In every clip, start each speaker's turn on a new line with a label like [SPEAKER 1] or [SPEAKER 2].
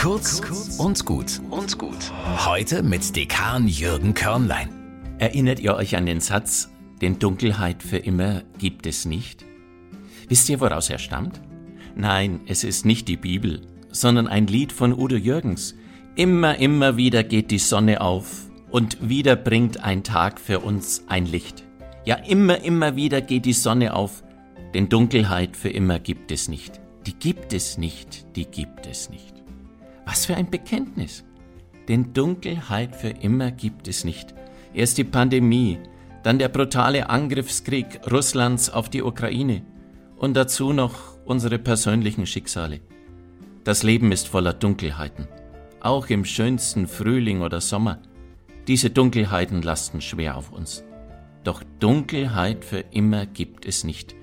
[SPEAKER 1] Kurz und gut und gut. Heute mit Dekan Jürgen Körnlein.
[SPEAKER 2] Erinnert ihr euch an den Satz, denn Dunkelheit für immer gibt es nicht? Wisst ihr, woraus er stammt? Nein, es ist nicht die Bibel, sondern ein Lied von Udo Jürgens. Immer, immer wieder geht die Sonne auf und wieder bringt ein Tag für uns ein Licht. Ja, immer, immer wieder geht die Sonne auf, denn Dunkelheit für immer gibt es nicht. Die gibt es nicht, die gibt es nicht. Was für ein Bekenntnis. Denn Dunkelheit für immer gibt es nicht. Erst die Pandemie, dann der brutale Angriffskrieg Russlands auf die Ukraine und dazu noch unsere persönlichen Schicksale. Das Leben ist voller Dunkelheiten, auch im schönsten Frühling oder Sommer. Diese Dunkelheiten lasten schwer auf uns. Doch Dunkelheit für immer gibt es nicht.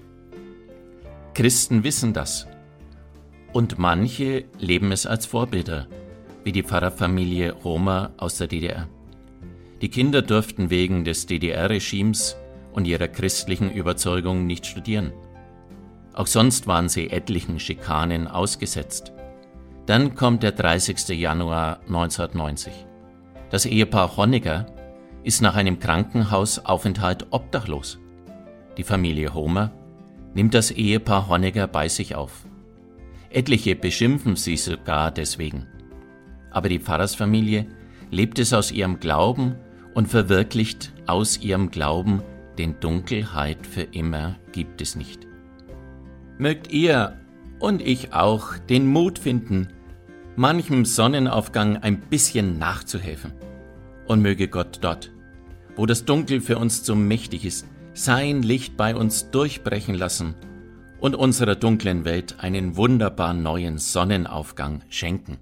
[SPEAKER 2] Christen wissen das. Und manche leben es als Vorbilder, wie die Pfarrerfamilie Roma aus der DDR. Die Kinder durften wegen des DDR-Regimes und ihrer christlichen Überzeugung nicht studieren. Auch sonst waren sie etlichen Schikanen ausgesetzt. Dann kommt der 30. Januar 1990. Das Ehepaar Honecker ist nach einem Krankenhausaufenthalt obdachlos. Die Familie Homer nimmt das Ehepaar Honecker bei sich auf. Etliche beschimpfen sie sogar deswegen. Aber die Pfarrersfamilie lebt es aus ihrem Glauben und verwirklicht aus ihrem Glauben, denn Dunkelheit für immer gibt es nicht. Mögt ihr und ich auch den Mut finden, manchem Sonnenaufgang ein bisschen nachzuhelfen. Und möge Gott dort, wo das Dunkel für uns zu mächtig ist, sein Licht bei uns durchbrechen lassen und unserer dunklen Welt einen wunderbar neuen Sonnenaufgang schenken.